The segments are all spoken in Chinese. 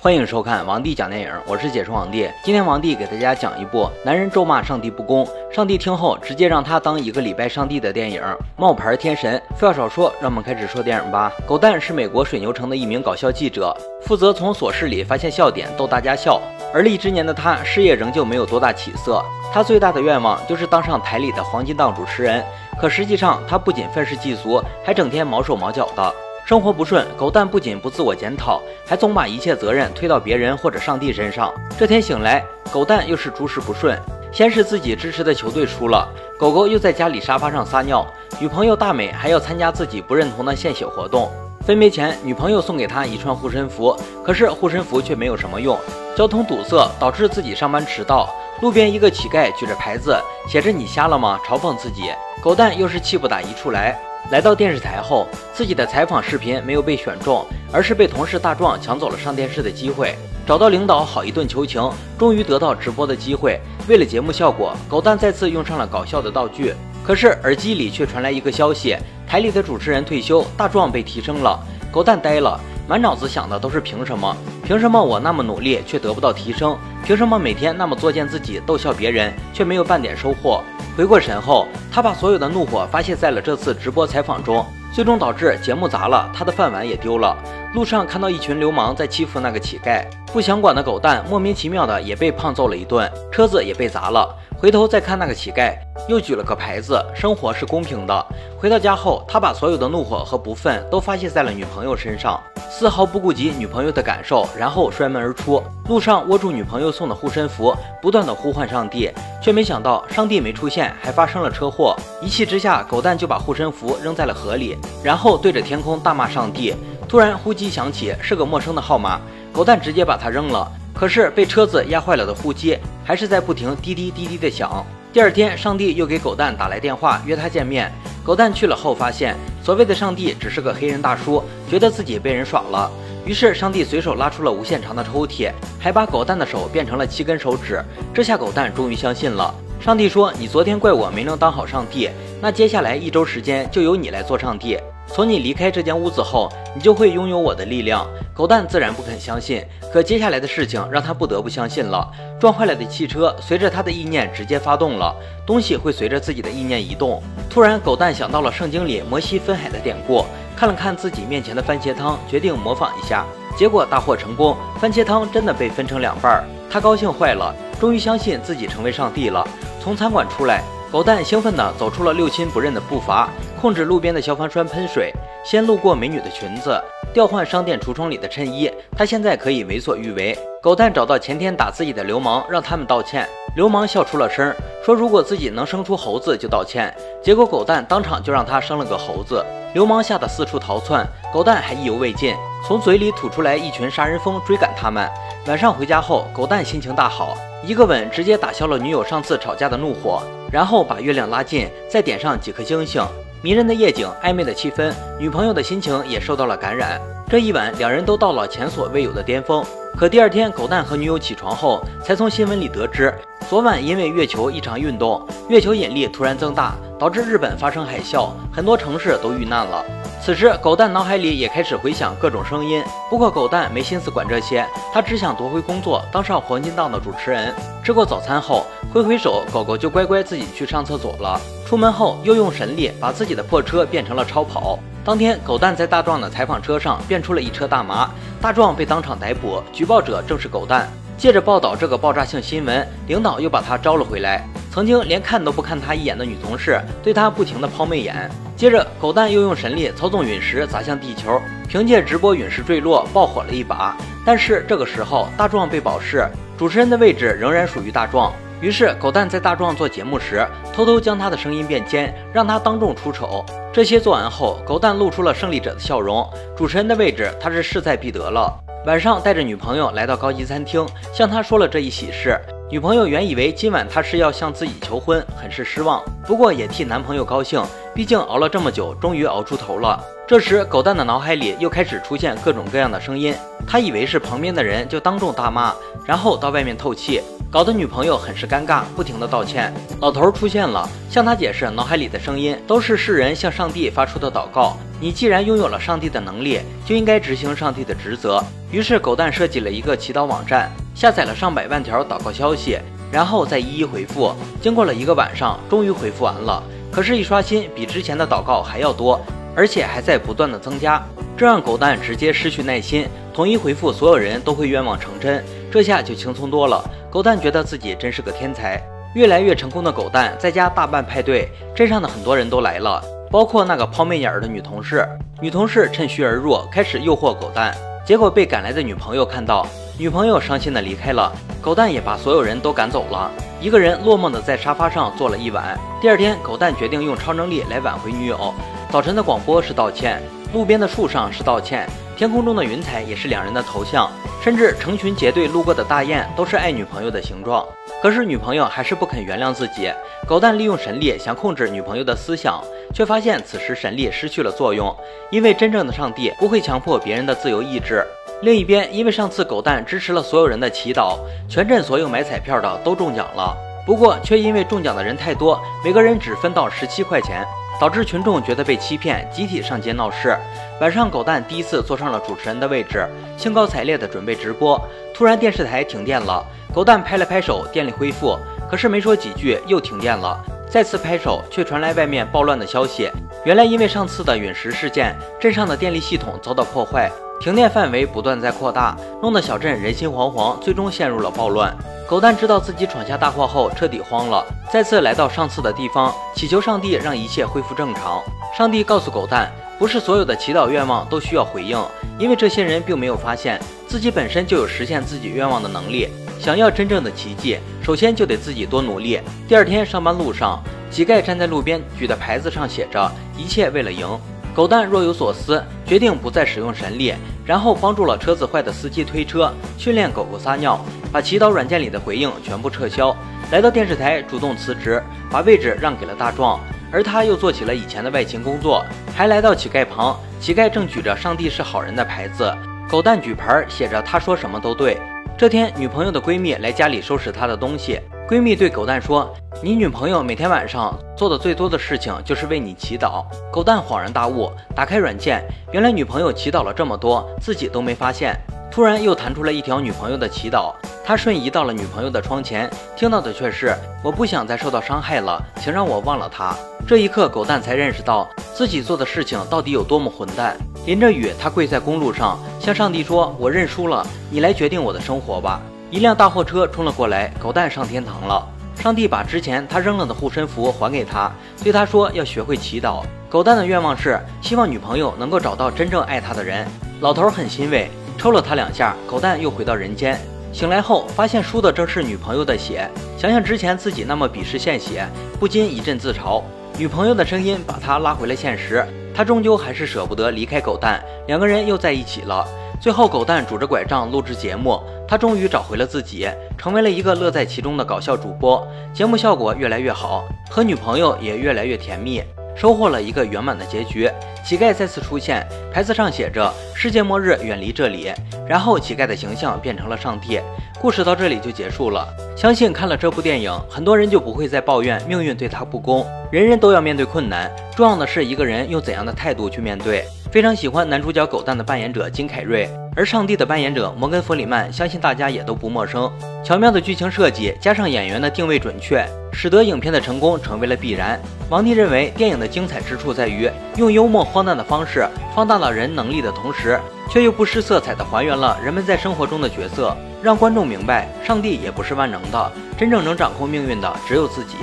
欢迎收看王帝讲电影，我是解说王帝。今天王帝给大家讲一部男人咒骂上帝不公，上帝听后直接让他当一个礼拜上帝的电影《冒牌天神》。废话少说，让我们开始说电影吧。狗蛋是美国水牛城的一名搞笑记者，负责从琐事里发现笑点，逗大家笑。而立之年的他，事业仍旧没有多大起色。他最大的愿望就是当上台里的黄金档主持人。可实际上，他不仅愤世嫉俗，还整天毛手毛脚的。生活不顺，狗蛋不仅不自我检讨，还总把一切责任推到别人或者上帝身上。这天醒来，狗蛋又是诸事不顺。先是自己支持的球队输了，狗狗又在家里沙发上撒尿，女朋友大美还要参加自己不认同的献血活动。分别前，女朋友送给他一串护身符，可是护身符却没有什么用。交通堵塞导致自己上班迟到，路边一个乞丐举着牌子，写着“你瞎了吗”，嘲讽自己。狗蛋又是气不打一处来。来到电视台后，自己的采访视频没有被选中，而是被同事大壮抢走了上电视的机会。找到领导好一顿求情，终于得到直播的机会。为了节目效果，狗蛋再次用上了搞笑的道具。可是耳机里却传来一个消息：台里的主持人退休，大壮被提升了。狗蛋呆了，满脑子想的都是凭什么？凭什么我那么努力却得不到提升？凭什么每天那么作践自己，逗笑别人，却没有半点收获？回过神后，他把所有的怒火发泄在了这次直播采访中，最终导致节目砸了，他的饭碗也丢了。路上看到一群流氓在欺负那个乞丐，不想管的狗蛋莫名其妙的也被胖揍了一顿，车子也被砸了。回头再看那个乞丐，又举了个牌子：“生活是公平的。”回到家后，他把所有的怒火和不忿都发泄在了女朋友身上，丝毫不顾及女朋友的感受，然后摔门而出。路上握住女朋友送的护身符，不断的呼唤上帝，却没想到上帝没出现，还发生了车祸。一气之下，狗蛋就把护身符扔在了河里，然后对着天空大骂上帝。突然呼机响起，是个陌生的号码，狗蛋直接把它扔了。可是被车子压坏了的呼机还是在不停滴滴滴滴的响。第二天，上帝又给狗蛋打来电话，约他见面。狗蛋去了后，发现所谓的上帝只是个黑人大叔，觉得自己被人耍了。于是，上帝随手拉出了无限长的抽屉，还把狗蛋的手变成了七根手指。这下狗蛋终于相信了。上帝说：“你昨天怪我没能当好上帝，那接下来一周时间就由你来做上帝。”从你离开这间屋子后，你就会拥有我的力量。狗蛋自然不肯相信，可接下来的事情让他不得不相信了。撞坏了的汽车随着他的意念直接发动了，东西会随着自己的意念移动。突然，狗蛋想到了圣经里摩西分海的典故，看了看自己面前的番茄汤，决定模仿一下。结果大获成功，番茄汤真的被分成两半。他高兴坏了，终于相信自己成为上帝了。从餐馆出来。狗蛋兴奋地走出了六亲不认的步伐，控制路边的消防栓喷水，先路过美女的裙子，调换商店橱窗里的衬衣。他现在可以为所欲为。狗蛋找到前天打自己的流氓，让他们道歉。流氓笑出了声，说如果自己能生出猴子就道歉。结果狗蛋当场就让他生了个猴子。流氓吓得四处逃窜，狗蛋还意犹未尽，从嘴里吐出来一群杀人蜂追赶他们。晚上回家后，狗蛋心情大好，一个吻直接打消了女友上次吵架的怒火。然后把月亮拉近，再点上几颗星星，迷人的夜景，暧昧的气氛，女朋友的心情也受到了感染。这一晚，两人都到了前所未有的巅峰。可第二天，狗蛋和女友起床后，才从新闻里得知，昨晚因为月球异常运动，月球引力突然增大，导致日本发生海啸，很多城市都遇难了。此时，狗蛋脑海里也开始回想各种声音。不过，狗蛋没心思管这些，他只想夺回工作，当上黄金档的主持人。吃过早餐后，挥挥手，狗狗就乖乖自己去上厕所了。出门后，又用神力把自己的破车变成了超跑。当天，狗蛋在大壮的采访车上变出了一车大麻，大壮被当场逮捕，举报者正是狗蛋。借着报道这个爆炸性新闻，领导又把他招了回来。曾经连看都不看他一眼的女同事，对他不停的抛媚眼。接着，狗蛋又用神力操纵陨石砸向地球，凭借直播陨石坠落爆火了一把。但是这个时候，大壮被保释，主持人的位置仍然属于大壮。于是，狗蛋在大壮做节目时，偷偷将他的声音变尖，让他当众出丑。这些做完后，狗蛋露出了胜利者的笑容。主持人的位置，他是势在必得了。晚上，带着女朋友来到高级餐厅，向他说了这一喜事。女朋友原以为今晚他是要向自己求婚，很是失望。不过也替男朋友高兴，毕竟熬了这么久，终于熬出头了。这时，狗蛋的脑海里又开始出现各种各样的声音，他以为是旁边的人，就当众大骂，然后到外面透气。搞得女朋友很是尴尬，不停的道歉。老头出现了，向他解释，脑海里的声音都是世人向上帝发出的祷告。你既然拥有了上帝的能力，就应该执行上帝的职责。于是狗蛋设计了一个祈祷网站，下载了上百万条祷告消息，然后再一一回复。经过了一个晚上，终于回复完了。可是，一刷新，比之前的祷告还要多，而且还在不断的增加，这让狗蛋直接失去耐心，统一回复所有人都会愿望成真，这下就轻松多了。狗蛋觉得自己真是个天才，越来越成功的狗蛋在家大办派对，镇上的很多人都来了，包括那个抛媚眼儿的女同事。女同事趁虚而入，开始诱惑狗蛋，结果被赶来的女朋友看到，女朋友伤心的离开了，狗蛋也把所有人都赶走了。一个人落寞的在沙发上坐了一晚。第二天，狗蛋决定用超能力来挽回女友。早晨的广播是道歉，路边的树上是道歉，天空中的云彩也是两人的头像，甚至成群结队路过的大雁都是爱女朋友的形状。可是女朋友还是不肯原谅自己。狗蛋利用神力想控制女朋友的思想，却发现此时神力失去了作用，因为真正的上帝不会强迫别人的自由意志。另一边，因为上次狗蛋支持了所有人的祈祷，全镇所有买彩票的都中奖了。不过，却因为中奖的人太多，每个人只分到十七块钱，导致群众觉得被欺骗，集体上街闹事。晚上，狗蛋第一次坐上了主持人的位置，兴高采烈地准备直播。突然，电视台停电了，狗蛋拍了拍手，电力恢复。可是没说几句，又停电了。再次拍手，却传来外面暴乱的消息。原来，因为上次的陨石事件，镇上的电力系统遭到破坏。停电范围不断在扩大，弄得小镇人心惶惶，最终陷入了暴乱。狗蛋知道自己闯下大祸后，彻底慌了，再次来到上次的地方，祈求上帝让一切恢复正常。上帝告诉狗蛋，不是所有的祈祷愿望都需要回应，因为这些人并没有发现自己本身就有实现自己愿望的能力。想要真正的奇迹，首先就得自己多努力。第二天上班路上，乞丐站在路边，举的牌子上写着“一切为了赢”。狗蛋若有所思，决定不再使用神力，然后帮助了车子坏的司机推车，训练狗狗撒尿，把祈祷软件里的回应全部撤销。来到电视台，主动辞职，把位置让给了大壮，而他又做起了以前的外勤工作，还来到乞丐旁，乞丐正举着“上帝是好人”的牌子，狗蛋举牌写着“他说什么都对”。这天，女朋友的闺蜜来家里收拾她的东西。闺蜜对狗蛋说：“你女朋友每天晚上做的最多的事情就是为你祈祷。”狗蛋恍然大悟，打开软件，原来女朋友祈祷了这么多，自己都没发现。突然又弹出了一条女朋友的祈祷，他瞬移到了女朋友的窗前，听到的却是：“我不想再受到伤害了，请让我忘了他。”这一刻，狗蛋才认识到自己做的事情到底有多么混蛋。淋着雨，他跪在公路上，向上帝说：“我认输了，你来决定我的生活吧。”一辆大货车冲了过来，狗蛋上天堂了。上帝把之前他扔了的护身符还给他，对他说：“要学会祈祷。”狗蛋的愿望是希望女朋友能够找到真正爱他的人。老头很欣慰，抽了他两下，狗蛋又回到人间。醒来后，发现输的正是女朋友的血。想想之前自己那么鄙视献血，不禁一阵自嘲。女朋友的声音把他拉回了现实。他终究还是舍不得离开狗蛋，两个人又在一起了。最后，狗蛋拄着拐杖录制节目，他终于找回了自己，成为了一个乐在其中的搞笑主播。节目效果越来越好，和女朋友也越来越甜蜜，收获了一个圆满的结局。乞丐再次出现，牌子上写着“世界末日，远离这里”。然后，乞丐的形象变成了上帝。故事到这里就结束了。相信看了这部电影，很多人就不会再抱怨命运对他不公。人人都要面对困难，重要的是一个人用怎样的态度去面对。非常喜欢男主角狗蛋的扮演者金凯瑞，而上帝的扮演者摩根弗里曼，相信大家也都不陌生。巧妙的剧情设计加上演员的定位准确，使得影片的成功成为了必然。王帝认为，电影的精彩之处在于用幽默荒诞的方式放大了人能力的同时，却又不失色彩的还原了人们在生活中的角色。让观众明白，上帝也不是万能的，真正能掌控命运的只有自己。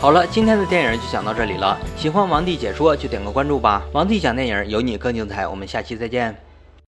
好了，今天的电影就讲到这里了。喜欢王帝解说就点个关注吧。王帝讲电影，有你更精彩。我们下期再见。